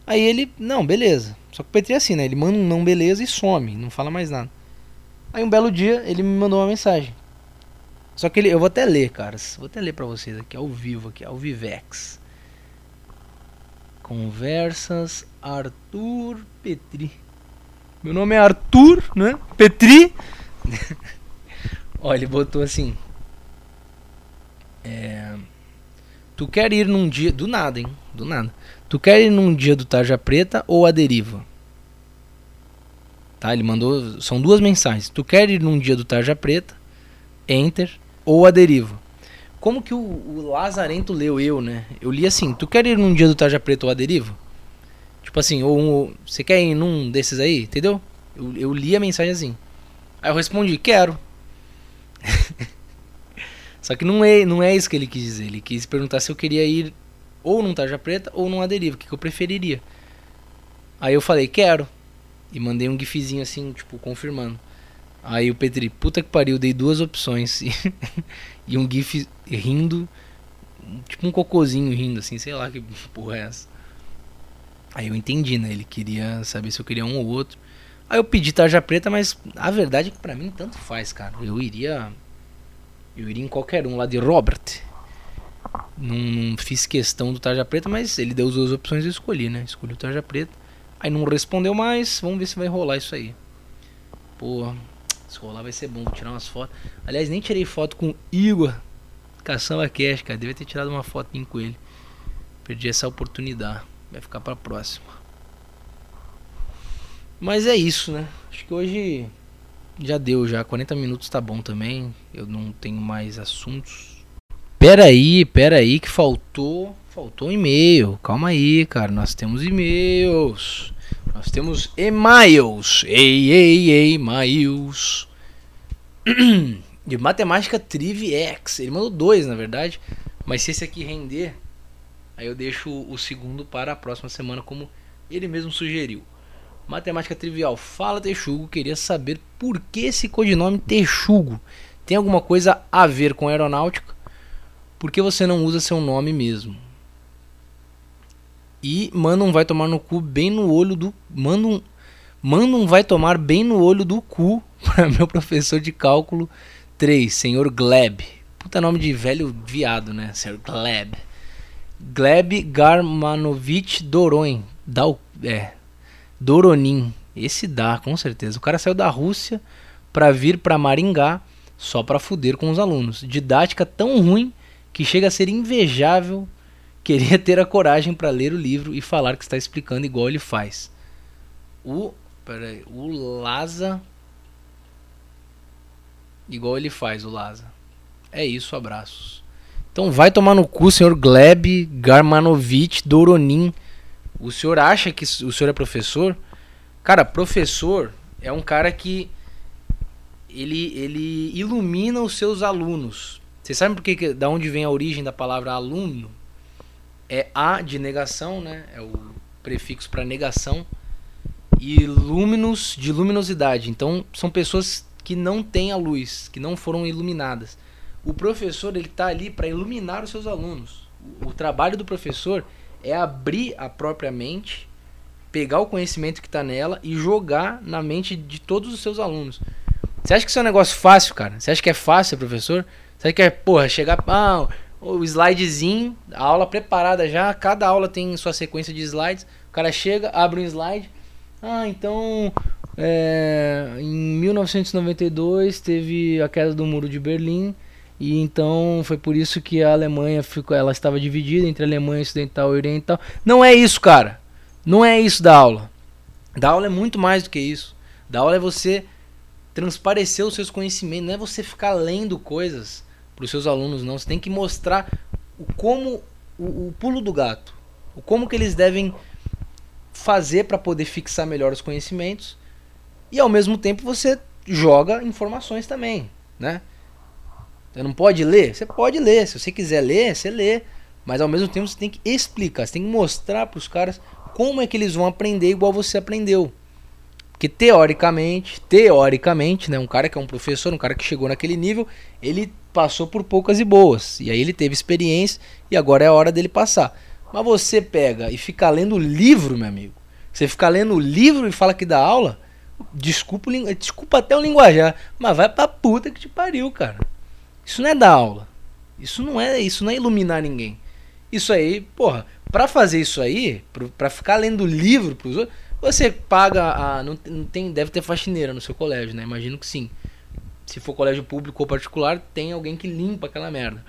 Aí ele, não, beleza. Só que o Petri é assim, né? Ele manda um não beleza e some, não fala mais nada. Aí um belo dia ele me mandou uma mensagem. Só que ele, eu vou até ler, caras. Vou até ler pra vocês aqui, ao vivo, aqui, ao Vivex. Conversas Arthur Petri. Meu nome é Arthur, né? Petri. Olha, ele botou assim. É, tu quer ir num dia. Do nada, hein? Do nada. Tu quer ir num dia do Tarja Preta ou a deriva? Tá? Ele mandou. São duas mensagens. Tu quer ir num dia do Tarja Preta? Enter. Ou a deriva. Como que o, o Lazarento leu eu, né? Eu li assim: Tu quer ir num dia do Tarja Preta ou a deriva? Tipo assim, ou você quer ir num desses aí? Entendeu? Eu, eu li a mensagem assim. Aí eu respondi: Quero. Só que não é, não é isso que ele quis dizer. Ele quis perguntar se eu queria ir ou num Tarja Preta ou numa deriva, o que, que eu preferiria. Aí eu falei, quero. E mandei um gifzinho assim, tipo, confirmando. Aí o Petri, puta que pariu, dei duas opções. e um gif rindo, tipo um cocôzinho rindo, assim, sei lá que porra é essa. Aí eu entendi, né? Ele queria saber se eu queria um ou outro. Aí eu pedi tarja preta, mas a verdade é que pra mim tanto faz, cara. Eu iria eu iria em qualquer um lá de Robert. Não, não fiz questão do tarja preta, mas ele deu as duas opções e eu escolhi, né? Escolhi o tarja preta. Aí não respondeu mais, vamos ver se vai rolar isso aí. Pô, se rolar vai ser bom, vou tirar umas fotos. Aliás, nem tirei foto com Igor Caçamba Cash, cara. Devia ter tirado uma fotinho com ele. Perdi essa oportunidade. Vai ficar pra próxima. Mas é isso, né? Acho que hoje já deu já, 40 minutos tá bom também. Eu não tenho mais assuntos. Pera aí, pera aí que faltou, faltou um e-mail. Calma aí, cara, nós temos e-mails. Nós temos e-mails. Ei, ei, ei, e-mails. De matemática Triviex. Ele mandou dois, na verdade. Mas se esse aqui render, aí eu deixo o segundo para a próxima semana, como ele mesmo sugeriu. Matemática trivial. Fala Texugo, queria saber por que esse codinome Texugo tem alguma coisa a ver com aeronáutica? Por que você não usa seu nome mesmo? E manda um vai tomar no cu bem no olho do. Manda um, manda um vai tomar bem no olho do cu para meu professor de cálculo 3, senhor Gleb. Puta nome de velho viado, né? Senhor Gleb. Gleb Garmanovich Doron. Dá o, é, Doronin. Esse dá, com certeza. O cara saiu da Rússia para vir para Maringá só para fuder com os alunos. Didática tão ruim que chega a ser invejável. Queria ter a coragem para ler o livro e falar que está explicando igual ele faz. O, peraí, o Laza igual ele faz, o Laza. É isso, abraços. Então vai tomar no cu, senhor Gleb Garmanovich Doronin. O senhor acha que o senhor é professor? Cara, professor é um cara que ele, ele ilumina os seus alunos. Você sabe por que, da onde vem a origem da palavra aluno? É a de negação, né? É o prefixo para negação. E luminous de luminosidade. Então são pessoas que não têm a luz, que não foram iluminadas. O professor ele está ali para iluminar os seus alunos. O trabalho do professor é abrir a própria mente, pegar o conhecimento que está nela e jogar na mente de todos os seus alunos. Você acha que isso é um negócio fácil, cara? Você acha que é fácil, professor? Você acha que é, porra, chegar. Ah, o slidezinho, a aula preparada já, cada aula tem sua sequência de slides. O cara chega, abre um slide. Ah, então. É, em 1992 teve a queda do muro de Berlim. E então foi por isso que a Alemanha ficou, ela estava dividida entre a Alemanha ocidental e oriental. Não é isso, cara. Não é isso da aula. Da aula é muito mais do que isso. Da aula é você transparecer os seus conhecimentos, não é você ficar lendo coisas para os seus alunos, não. Você tem que mostrar o como o, o pulo do gato, o como que eles devem fazer para poder fixar melhor os conhecimentos e ao mesmo tempo você joga informações também, né? Você não pode ler? Você pode ler. Se você quiser ler, você lê. Mas ao mesmo tempo você tem que explicar, você tem que mostrar para os caras como é que eles vão aprender igual você aprendeu. Porque teoricamente, teoricamente, né, um cara que é um professor, um cara que chegou naquele nível, ele passou por poucas e boas. E aí ele teve experiência e agora é a hora dele passar. Mas você pega e fica lendo livro, meu amigo. Você fica lendo livro e fala que dá aula, desculpa, desculpa até o linguajar, mas vai pra puta que te pariu, cara. Isso não é dar aula. Isso não é, isso não é iluminar ninguém. Isso aí, porra, pra fazer isso aí, pra ficar lendo livro pros outros, você paga a. Não, não tem, deve ter faxineira no seu colégio, né? Imagino que sim. Se for colégio público ou particular, tem alguém que limpa aquela merda.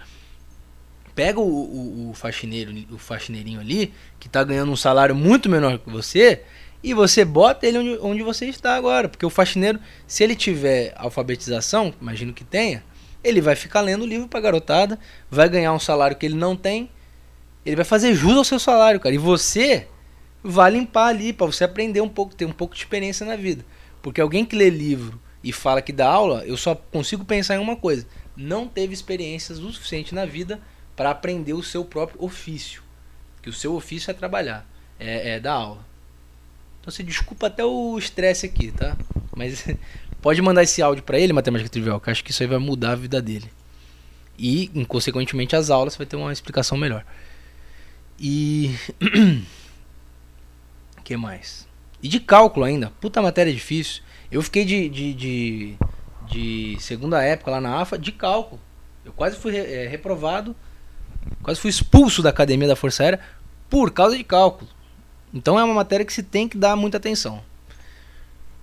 Pega o, o, o faxineiro, o faxineirinho ali, que tá ganhando um salário muito menor que você, e você bota ele onde, onde você está agora. Porque o faxineiro, se ele tiver alfabetização, imagino que tenha, ele vai ficar lendo livro pra garotada, vai ganhar um salário que ele não tem, ele vai fazer jus ao seu salário, cara. E você vai limpar ali para você aprender um pouco, ter um pouco de experiência na vida. Porque alguém que lê livro e fala que dá aula, eu só consigo pensar em uma coisa: não teve experiências o suficiente na vida para aprender o seu próprio ofício. Que o seu ofício é trabalhar, é, é dar aula. Então você desculpa até o estresse aqui, tá? Mas pode mandar esse áudio para ele, Matemática Trivial, que acho que isso aí vai mudar a vida dele. E, consequentemente, as aulas vai ter uma explicação melhor. E. que mais? E de cálculo ainda. Puta matéria difícil. Eu fiquei de, de, de, de segunda época lá na AFA de cálculo. Eu quase fui é, reprovado. Quase fui expulso da academia da Força Aérea por causa de cálculo. Então é uma matéria que se tem que dar muita atenção.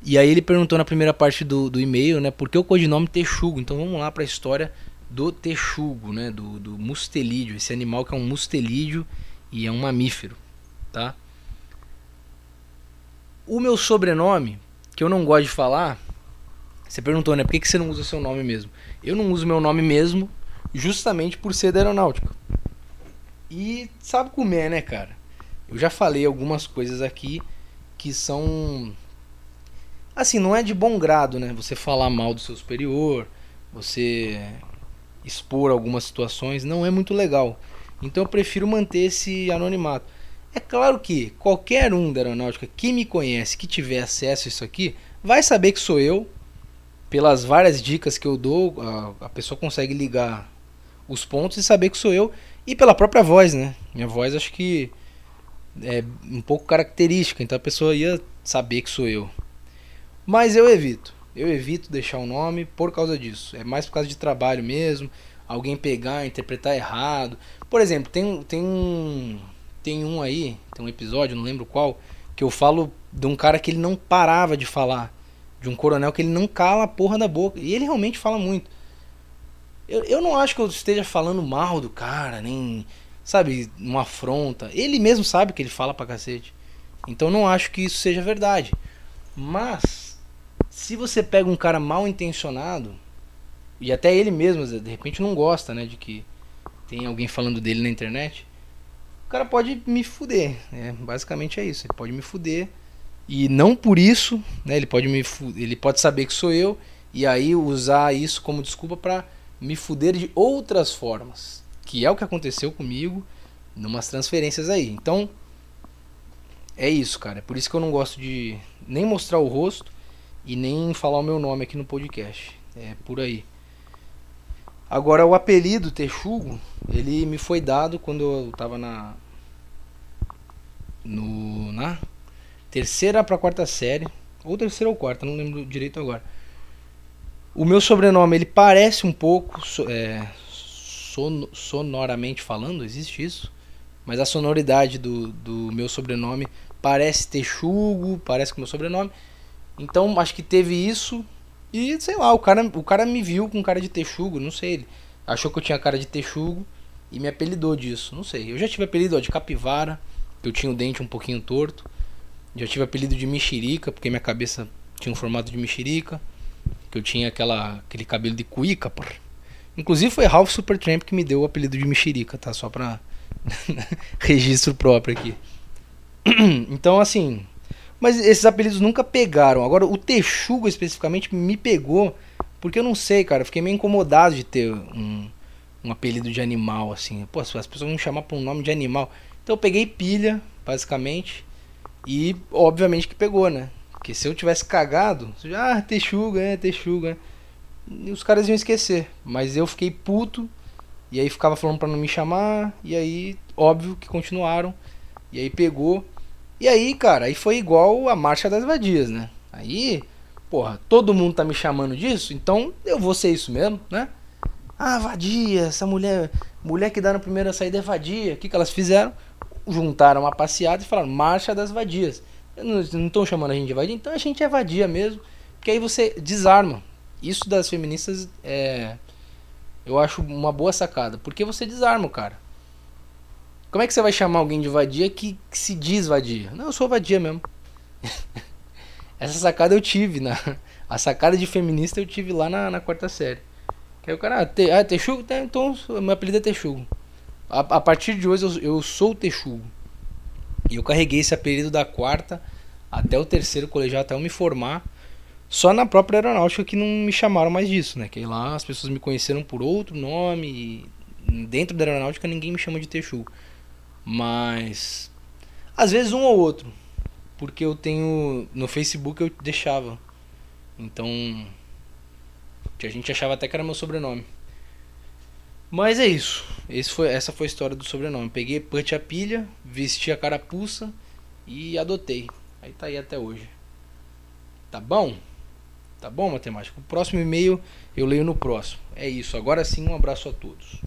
E aí ele perguntou na primeira parte do, do e-mail, né, por que o codinome texugo? Então vamos lá para a história do texugo, né, do, do mustelídeo, esse animal que é um mustelídeo e é um mamífero, tá? O meu sobrenome, que eu não gosto de falar, você perguntou, né? Por que, que você não usa seu nome mesmo? Eu não uso meu nome mesmo justamente por ser da aeronáutica. E sabe como é, né, cara? Eu já falei algumas coisas aqui que são. Assim, não é de bom grado, né? Você falar mal do seu superior, você expor algumas situações, não é muito legal. Então eu prefiro manter esse anonimato. É claro que qualquer um da aeronáutica que me conhece, que tiver acesso a isso aqui, vai saber que sou eu. Pelas várias dicas que eu dou, a, a pessoa consegue ligar os pontos e saber que sou eu. E pela própria voz, né? Minha voz acho que é um pouco característica, então a pessoa ia saber que sou eu. Mas eu evito. Eu evito deixar o nome por causa disso. É mais por causa de trabalho mesmo. Alguém pegar, interpretar errado. Por exemplo, tem, tem um. Tem um aí, tem um episódio, não lembro qual, que eu falo de um cara que ele não parava de falar. De um coronel que ele não cala a porra da boca. E ele realmente fala muito. Eu, eu não acho que eu esteja falando mal do cara, nem. Sabe, uma afronta. Ele mesmo sabe que ele fala pra cacete. Então não acho que isso seja verdade. Mas, se você pega um cara mal intencionado, e até ele mesmo, de repente, não gosta, né, de que tem alguém falando dele na internet, cara pode me fuder. Né? Basicamente é isso. Ele pode me fuder. E não por isso, né? Ele pode me ele pode saber que sou eu e aí usar isso como desculpa para me fuder de outras formas, que é o que aconteceu comigo numas transferências aí. Então, é isso, cara. É por isso que eu não gosto de nem mostrar o rosto e nem falar o meu nome aqui no podcast. É por aí. Agora o apelido Texugo, ele me foi dado quando eu tava na no na terceira para quarta série, ou terceira ou quarta, não lembro direito agora. O meu sobrenome ele parece um pouco é, son, sonoramente falando, existe isso, mas a sonoridade do, do meu sobrenome parece Texugo, parece com o meu sobrenome. Então acho que teve isso e sei lá, o cara, o cara me viu com cara de texugo, não sei. Ele achou que eu tinha cara de texugo e me apelidou disso, não sei. Eu já tive apelido ó, de capivara, eu tinha o dente um pouquinho torto. Já tive apelido de mexerica, porque minha cabeça tinha um formato de mexerica. Que eu tinha aquela, aquele cabelo de cuíca, porra. Inclusive foi Ralph Supertramp que me deu o apelido de mexerica, tá? Só pra registro próprio aqui. então, assim, mas esses apelidos nunca pegaram. Agora, o Texugo especificamente me pegou Porque eu não sei, cara, eu fiquei meio incomodado de ter um, um apelido de animal, assim. Pô, as pessoas vão me chamar por um nome de animal. Então eu peguei pilha, basicamente. E obviamente que pegou, né? Porque se eu tivesse cagado, já, ah, texuga, é, texuga. E os caras iam esquecer. Mas eu fiquei puto. E aí ficava falando pra não me chamar. E aí, óbvio que continuaram. E aí pegou. E aí, cara, aí foi igual a marcha das vadias, né? Aí, porra, todo mundo tá me chamando disso, então eu vou ser isso mesmo, né? Ah, vadia, essa mulher, mulher que dá no primeiro a saída é vadia. O que, que elas fizeram? Juntaram uma passeada e falaram, marcha das vadias. Não estão chamando a gente de vadia, então a gente é vadia mesmo. Porque aí você desarma. Isso das feministas é. Eu acho uma boa sacada. Porque você desarma o cara. Como é que você vai chamar alguém de vadia que, que se diz vadia? Não, eu sou vadia mesmo. Essa sacada eu tive, na, a sacada de feminista eu tive lá na, na quarta série. Aí o cara, ah, te, ah Texugo? Tá, então meu apelido é Texugo. A, a partir de hoje eu, eu sou Texugo. E eu carreguei esse apelido da quarta até o terceiro colegial, até eu me formar. Só na própria aeronáutica que não me chamaram mais disso, né? Que lá as pessoas me conheceram por outro nome. dentro da aeronáutica ninguém me chama de Texugo. Mas às vezes um ou outro, porque eu tenho no Facebook eu deixava. Então que a gente achava até que era meu sobrenome. Mas é isso. Foi, essa foi a história do sobrenome. Peguei Put a pilha, vesti a carapuça e adotei. Aí tá aí até hoje. Tá bom? Tá bom, matemática? O próximo e-mail eu leio no próximo. É isso. Agora sim, um abraço a todos.